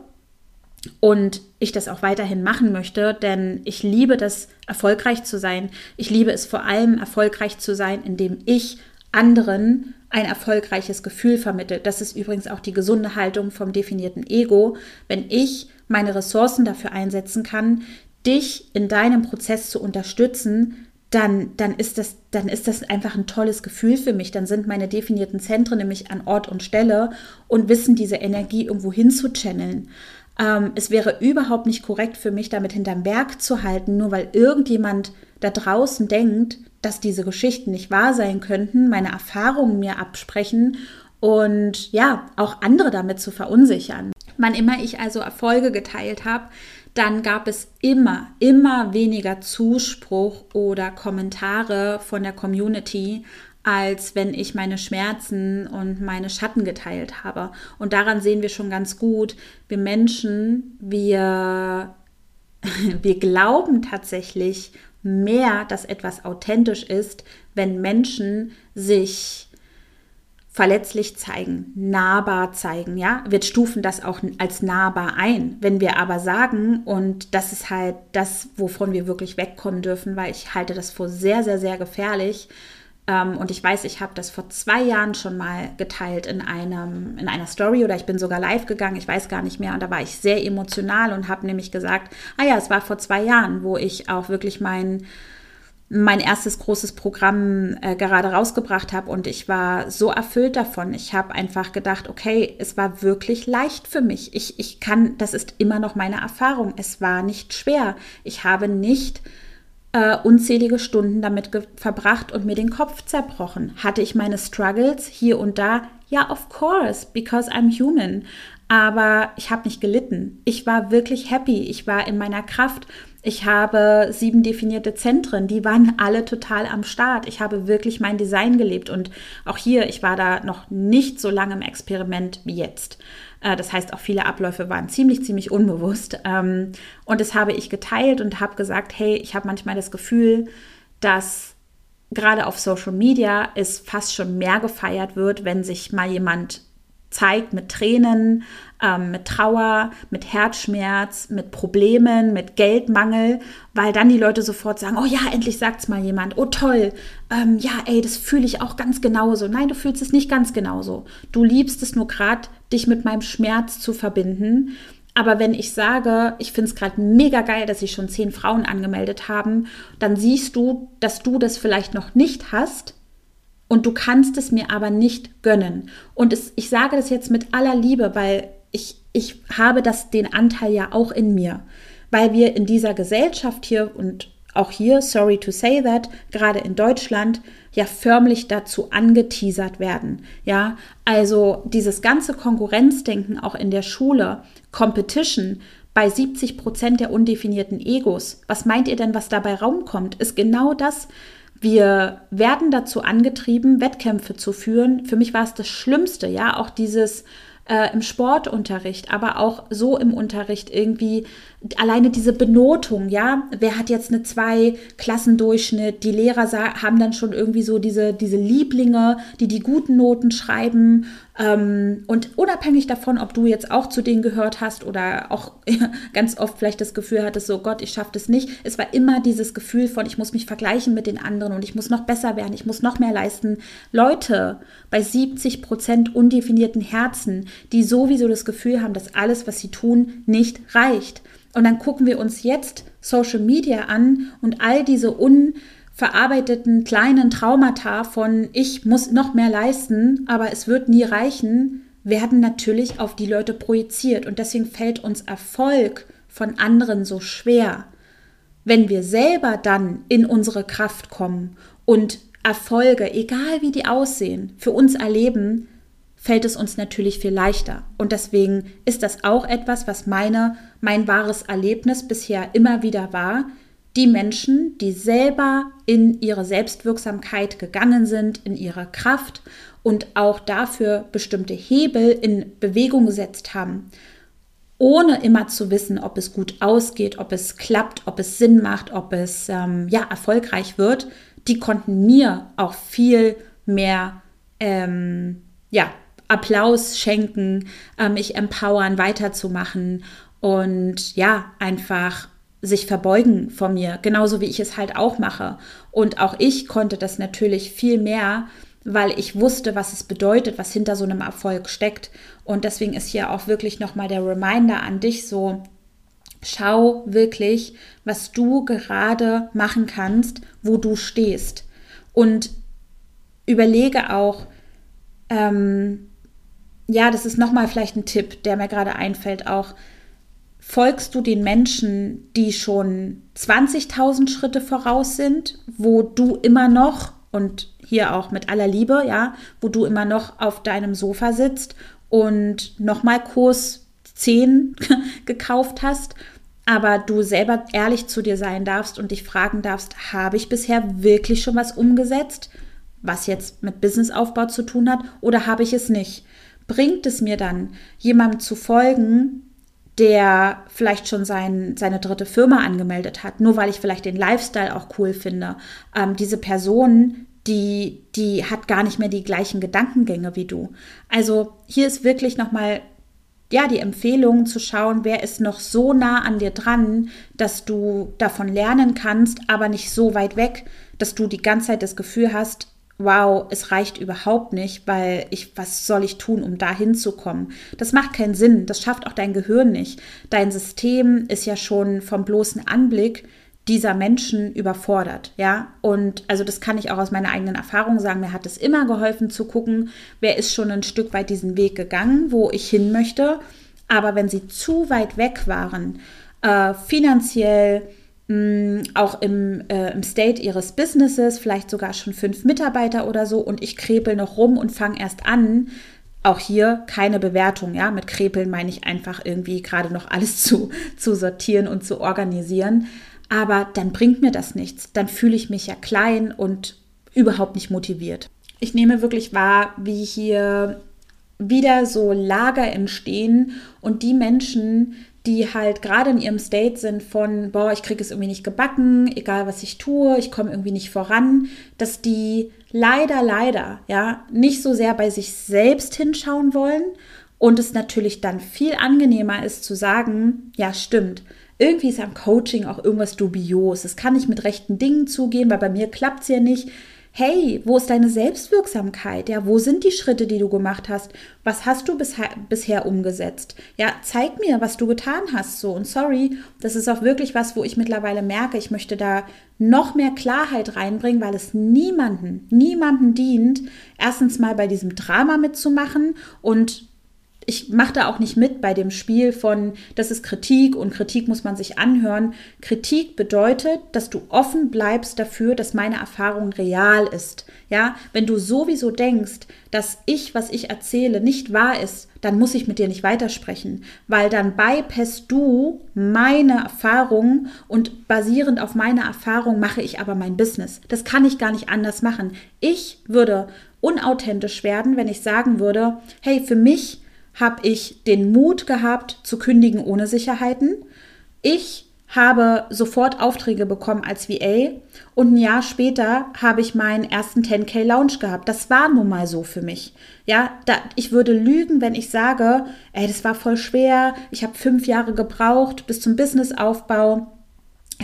und ich das auch weiterhin machen möchte, denn ich liebe das, erfolgreich zu sein. Ich liebe es vor allem, erfolgreich zu sein, indem ich anderen ein erfolgreiches Gefühl vermittle. Das ist übrigens auch die gesunde Haltung vom definierten Ego. Wenn ich meine Ressourcen dafür einsetzen kann, dich in deinem Prozess zu unterstützen, dann, dann, ist das, dann ist das einfach ein tolles Gefühl für mich. Dann sind meine definierten Zentren nämlich an Ort und Stelle und wissen diese Energie irgendwo hin zu channeln. Ähm, es wäre überhaupt nicht korrekt für mich, damit hinterm Berg zu halten, nur weil irgendjemand da draußen denkt, dass diese Geschichten nicht wahr sein könnten, meine Erfahrungen mir absprechen und ja, auch andere damit zu verunsichern. Wann immer ich also Erfolge geteilt habe, dann gab es immer, immer weniger Zuspruch oder Kommentare von der Community, als wenn ich meine Schmerzen und meine Schatten geteilt habe. Und daran sehen wir schon ganz gut, wir Menschen, wir, wir glauben tatsächlich mehr, dass etwas authentisch ist, wenn Menschen sich verletzlich zeigen, nahbar zeigen, ja, wir stufen das auch als nahbar ein. Wenn wir aber sagen, und das ist halt das, wovon wir wirklich wegkommen dürfen, weil ich halte das für sehr, sehr, sehr gefährlich, und ich weiß, ich habe das vor zwei Jahren schon mal geteilt in, einem, in einer Story oder ich bin sogar live gegangen, ich weiß gar nicht mehr. Und da war ich sehr emotional und habe nämlich gesagt, ah ja, es war vor zwei Jahren, wo ich auch wirklich mein, mein erstes großes Programm äh, gerade rausgebracht habe und ich war so erfüllt davon. Ich habe einfach gedacht, okay, es war wirklich leicht für mich. Ich, ich kann, das ist immer noch meine Erfahrung. Es war nicht schwer. Ich habe nicht äh, unzählige Stunden damit verbracht und mir den Kopf zerbrochen. Hatte ich meine Struggles hier und da? Ja, of course, because I'm human. Aber ich habe nicht gelitten. Ich war wirklich happy. Ich war in meiner Kraft. Ich habe sieben definierte Zentren, die waren alle total am Start. Ich habe wirklich mein Design gelebt und auch hier, ich war da noch nicht so lange im Experiment wie jetzt. Äh, das heißt, auch viele Abläufe waren ziemlich, ziemlich unbewusst. Ähm, und das habe ich geteilt und habe gesagt, hey, ich habe manchmal das Gefühl, dass gerade auf Social Media es fast schon mehr gefeiert wird, wenn sich mal jemand zeigt mit Tränen, ähm, mit Trauer, mit Herzschmerz, mit Problemen, mit Geldmangel, weil dann die Leute sofort sagen, oh ja, endlich sagt es mal jemand, oh toll, ähm, ja, ey, das fühle ich auch ganz genauso. Nein, du fühlst es nicht ganz genauso. Du liebst es nur gerade, dich mit meinem Schmerz zu verbinden. Aber wenn ich sage, ich finde es gerade mega geil, dass sich schon zehn Frauen angemeldet haben, dann siehst du, dass du das vielleicht noch nicht hast und du kannst es mir aber nicht gönnen. Und es, ich sage das jetzt mit aller Liebe, weil ich, ich habe das, den Anteil ja auch in mir, weil wir in dieser Gesellschaft hier und auch hier, sorry to say that, gerade in Deutschland, ja förmlich dazu angeteasert werden. Ja, also dieses ganze Konkurrenzdenken auch in der Schule, Competition, bei 70 Prozent der undefinierten Egos. Was meint ihr denn, was dabei Raum kommt? Ist genau das. Wir werden dazu angetrieben, Wettkämpfe zu führen. Für mich war es das Schlimmste, ja, auch dieses äh, im Sportunterricht, aber auch so im Unterricht irgendwie alleine diese Benotung, ja, wer hat jetzt eine zwei Klassendurchschnitt? Die Lehrer haben dann schon irgendwie so diese diese Lieblinge, die die guten Noten schreiben ähm, und unabhängig davon, ob du jetzt auch zu denen gehört hast oder auch ganz oft vielleicht das Gefühl hattest, so Gott, ich schaffe das nicht. Es war immer dieses Gefühl von, ich muss mich vergleichen mit den anderen und ich muss noch besser werden, ich muss noch mehr leisten. Leute, bei 70 Prozent undefinierten Herzen, die sowieso das Gefühl haben, dass alles, was sie tun, nicht reicht. Und dann gucken wir uns jetzt Social Media an und all diese un verarbeiteten kleinen Traumata von ich muss noch mehr leisten, aber es wird nie reichen, werden natürlich auf die Leute projiziert und deswegen fällt uns Erfolg von anderen so schwer. Wenn wir selber dann in unsere Kraft kommen und Erfolge, egal wie die aussehen, für uns erleben, fällt es uns natürlich viel leichter. Und deswegen ist das auch etwas, was meine, mein wahres Erlebnis bisher immer wieder war, die Menschen, die selber in ihre Selbstwirksamkeit gegangen sind, in ihre Kraft und auch dafür bestimmte Hebel in Bewegung gesetzt haben, ohne immer zu wissen, ob es gut ausgeht, ob es klappt, ob es Sinn macht, ob es ähm, ja erfolgreich wird, die konnten mir auch viel mehr ähm, ja, Applaus schenken, äh, mich empowern, weiterzumachen und ja, einfach sich verbeugen vor mir, genauso wie ich es halt auch mache. Und auch ich konnte das natürlich viel mehr, weil ich wusste, was es bedeutet, was hinter so einem Erfolg steckt. Und deswegen ist hier auch wirklich nochmal der Reminder an dich so, schau wirklich, was du gerade machen kannst, wo du stehst. Und überlege auch, ähm, ja, das ist nochmal vielleicht ein Tipp, der mir gerade einfällt, auch, folgst du den Menschen, die schon 20.000 Schritte voraus sind, wo du immer noch, und hier auch mit aller Liebe, ja, wo du immer noch auf deinem Sofa sitzt und nochmal Kurs 10 gekauft hast, aber du selber ehrlich zu dir sein darfst und dich fragen darfst, habe ich bisher wirklich schon was umgesetzt, was jetzt mit Businessaufbau zu tun hat, oder habe ich es nicht? Bringt es mir dann, jemandem zu folgen, der vielleicht schon sein, seine dritte Firma angemeldet hat, nur weil ich vielleicht den Lifestyle auch cool finde. Ähm, diese Person, die, die hat gar nicht mehr die gleichen Gedankengänge wie du. Also hier ist wirklich nochmal ja, die Empfehlung zu schauen, wer ist noch so nah an dir dran, dass du davon lernen kannst, aber nicht so weit weg, dass du die ganze Zeit das Gefühl hast, wow, es reicht überhaupt nicht, weil ich, was soll ich tun, um da hinzukommen? Das macht keinen Sinn. Das schafft auch dein Gehirn nicht. Dein System ist ja schon vom bloßen Anblick dieser Menschen überfordert, ja. Und also das kann ich auch aus meiner eigenen Erfahrung sagen. Mir hat es immer geholfen zu gucken, wer ist schon ein Stück weit diesen Weg gegangen, wo ich hin möchte. Aber wenn sie zu weit weg waren, äh, finanziell, auch im, äh, im State ihres Businesses, vielleicht sogar schon fünf Mitarbeiter oder so und ich krepel noch rum und fange erst an. Auch hier keine Bewertung, ja. Mit Krepeln meine ich einfach irgendwie gerade noch alles zu, zu sortieren und zu organisieren. Aber dann bringt mir das nichts. Dann fühle ich mich ja klein und überhaupt nicht motiviert. Ich nehme wirklich wahr, wie hier wieder so Lager entstehen und die Menschen, die halt gerade in ihrem State sind von, boah, ich kriege es irgendwie nicht gebacken, egal was ich tue, ich komme irgendwie nicht voran, dass die leider, leider, ja, nicht so sehr bei sich selbst hinschauen wollen und es natürlich dann viel angenehmer ist zu sagen, ja, stimmt, irgendwie ist am Coaching auch irgendwas dubios. Es kann nicht mit rechten Dingen zugehen, weil bei mir klappt es ja nicht hey, wo ist deine Selbstwirksamkeit? Ja, wo sind die Schritte, die du gemacht hast? Was hast du bisher, umgesetzt? Ja, zeig mir, was du getan hast. So und sorry, das ist auch wirklich was, wo ich mittlerweile merke, ich möchte da noch mehr Klarheit reinbringen, weil es niemanden, niemanden dient, erstens mal bei diesem Drama mitzumachen und ich mache da auch nicht mit bei dem Spiel von, das ist Kritik und Kritik muss man sich anhören. Kritik bedeutet, dass du offen bleibst dafür, dass meine Erfahrung real ist. Ja, wenn du sowieso denkst, dass ich, was ich erzähle, nicht wahr ist, dann muss ich mit dir nicht weitersprechen, weil dann bypass du meine Erfahrung und basierend auf meiner Erfahrung mache ich aber mein Business. Das kann ich gar nicht anders machen. Ich würde unauthentisch werden, wenn ich sagen würde, hey, für mich habe ich den Mut gehabt zu kündigen ohne Sicherheiten. Ich habe sofort Aufträge bekommen als VA und ein Jahr später habe ich meinen ersten 10k Lounge gehabt. Das war nun mal so für mich. Ja, da, ich würde lügen, wenn ich sage, ey, das war voll schwer. Ich habe fünf Jahre gebraucht bis zum Businessaufbau.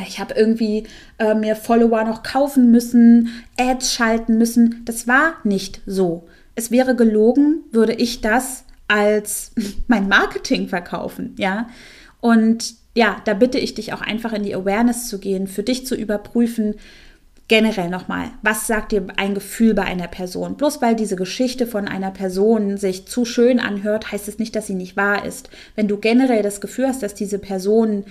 Ich habe irgendwie äh, mir Follower noch kaufen müssen, Ads schalten müssen. Das war nicht so. Es wäre gelogen, würde ich das als mein Marketing verkaufen, ja. Und ja, da bitte ich dich auch einfach in die Awareness zu gehen, für dich zu überprüfen, generell nochmal, was sagt dir ein Gefühl bei einer Person? Bloß weil diese Geschichte von einer Person sich zu schön anhört, heißt es nicht, dass sie nicht wahr ist. Wenn du generell das Gefühl hast, dass diese Person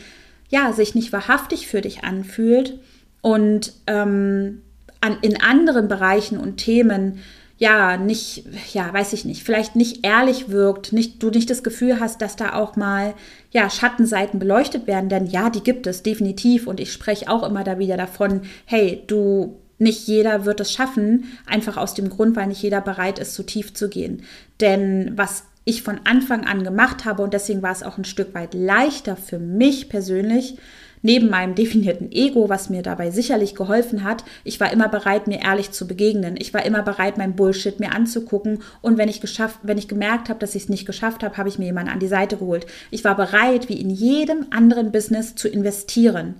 ja sich nicht wahrhaftig für dich anfühlt und ähm, an, in anderen Bereichen und Themen ja, nicht, ja, weiß ich nicht, vielleicht nicht ehrlich wirkt, nicht, du nicht das Gefühl hast, dass da auch mal, ja, Schattenseiten beleuchtet werden, denn ja, die gibt es definitiv und ich spreche auch immer da wieder davon, hey, du, nicht jeder wird es schaffen, einfach aus dem Grund, weil nicht jeder bereit ist, so tief zu gehen. Denn was ich von Anfang an gemacht habe und deswegen war es auch ein Stück weit leichter für mich persönlich, neben meinem definierten Ego, was mir dabei sicherlich geholfen hat, ich war immer bereit, mir ehrlich zu begegnen. Ich war immer bereit, mein Bullshit mir anzugucken. Und wenn ich geschafft, wenn ich gemerkt habe, dass ich es nicht geschafft habe, habe ich mir jemanden an die Seite geholt. Ich war bereit, wie in jedem anderen Business zu investieren.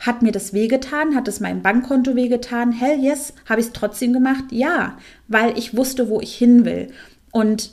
Hat mir das wehgetan? Hat es meinem Bankkonto wehgetan? Hell yes. Habe ich es trotzdem gemacht? Ja, weil ich wusste, wo ich hin will. Und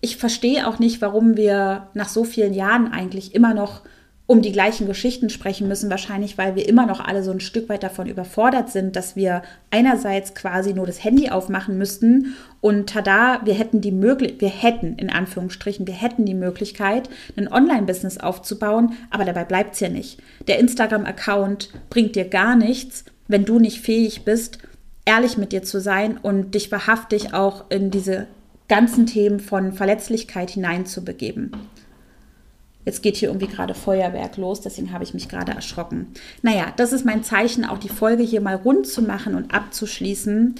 ich verstehe auch nicht, warum wir nach so vielen Jahren eigentlich immer noch um die gleichen Geschichten sprechen müssen, wahrscheinlich weil wir immer noch alle so ein Stück weit davon überfordert sind, dass wir einerseits quasi nur das Handy aufmachen müssten und tada, wir hätten die Möglichkeit, wir hätten in Anführungsstrichen, wir hätten die Möglichkeit, ein Online-Business aufzubauen, aber dabei bleibt es ja nicht. Der Instagram-Account bringt dir gar nichts, wenn du nicht fähig bist, ehrlich mit dir zu sein und dich wahrhaftig auch in diese ganzen Themen von Verletzlichkeit hineinzubegeben. Jetzt geht hier irgendwie gerade Feuerwerk los, deswegen habe ich mich gerade erschrocken. Naja, das ist mein Zeichen, auch die Folge hier mal rund zu machen und abzuschließen.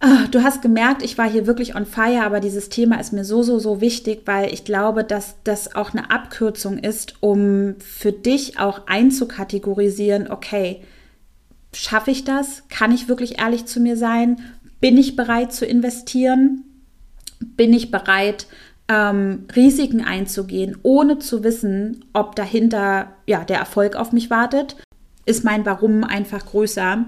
Ah, du hast gemerkt, ich war hier wirklich on fire, aber dieses Thema ist mir so, so, so wichtig, weil ich glaube, dass das auch eine Abkürzung ist, um für dich auch einzukategorisieren, okay, schaffe ich das? Kann ich wirklich ehrlich zu mir sein? Bin ich bereit zu investieren? Bin ich bereit, ähm, Risiken einzugehen, ohne zu wissen, ob dahinter ja, der Erfolg auf mich wartet, ist mein Warum einfach größer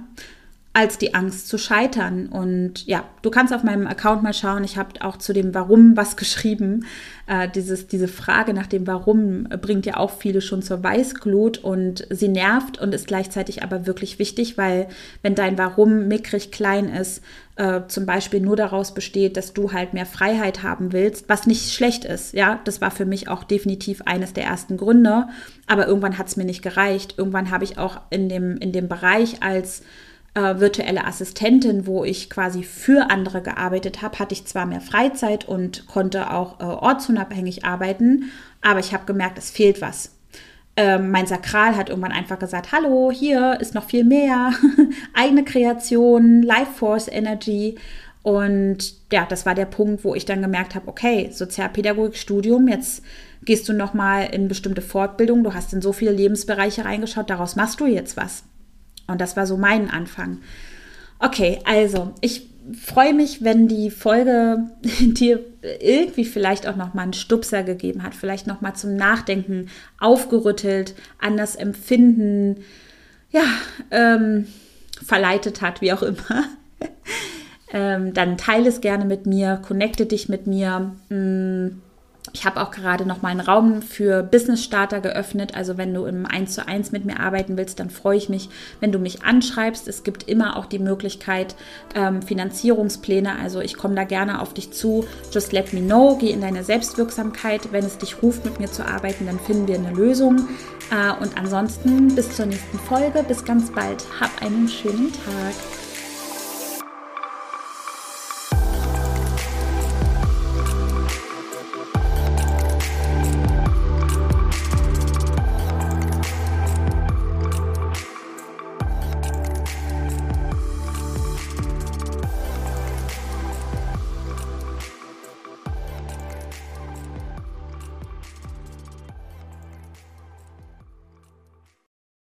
als die Angst zu scheitern. Und ja, du kannst auf meinem Account mal schauen. Ich habe auch zu dem Warum was geschrieben. Äh, dieses, diese Frage nach dem Warum bringt ja auch viele schon zur Weißglut und sie nervt und ist gleichzeitig aber wirklich wichtig, weil wenn dein Warum mickrig klein ist, äh, zum Beispiel nur daraus besteht, dass du halt mehr Freiheit haben willst, was nicht schlecht ist. Ja, das war für mich auch definitiv eines der ersten Gründe. Aber irgendwann hat es mir nicht gereicht. Irgendwann habe ich auch in dem, in dem Bereich als äh, virtuelle Assistentin, wo ich quasi für andere gearbeitet habe, hatte ich zwar mehr Freizeit und konnte auch äh, ortsunabhängig arbeiten, aber ich habe gemerkt, es fehlt was. Ähm, mein Sakral hat irgendwann einfach gesagt, hallo, hier ist noch viel mehr, eigene Kreation, Life Force Energy. Und ja, das war der Punkt, wo ich dann gemerkt habe, okay, Sozialpädagogikstudium, jetzt gehst du nochmal in bestimmte Fortbildung, du hast in so viele Lebensbereiche reingeschaut, daraus machst du jetzt was. Und das war so mein Anfang. Okay, also ich freue mich, wenn die Folge dir irgendwie vielleicht auch noch mal einen Stupser gegeben hat, vielleicht noch mal zum Nachdenken aufgerüttelt, anders empfinden, ja, ähm, verleitet hat, wie auch immer. ähm, dann teile es gerne mit mir, connecte dich mit mir. Hm, Ich habe auch gerade noch mal einen Raum für Business Starter geöffnet. Also wenn du im 1 zu 1 mit mir arbeiten willst, dann freue ich mich, wenn du mich anschreibst. Es gibt immer auch die Möglichkeit, ähm, Finanzierungspläne. Also ich komme da gerne auf dich zu. Just let me know. Geh in deine Selbstwirksamkeit. Wenn es dich ruft, mit mir zu arbeiten, dann finden wir eine Lösung. Äh, und ansonsten bis zur nächsten Folge. Bis ganz bald. Hab einen schönen Tag.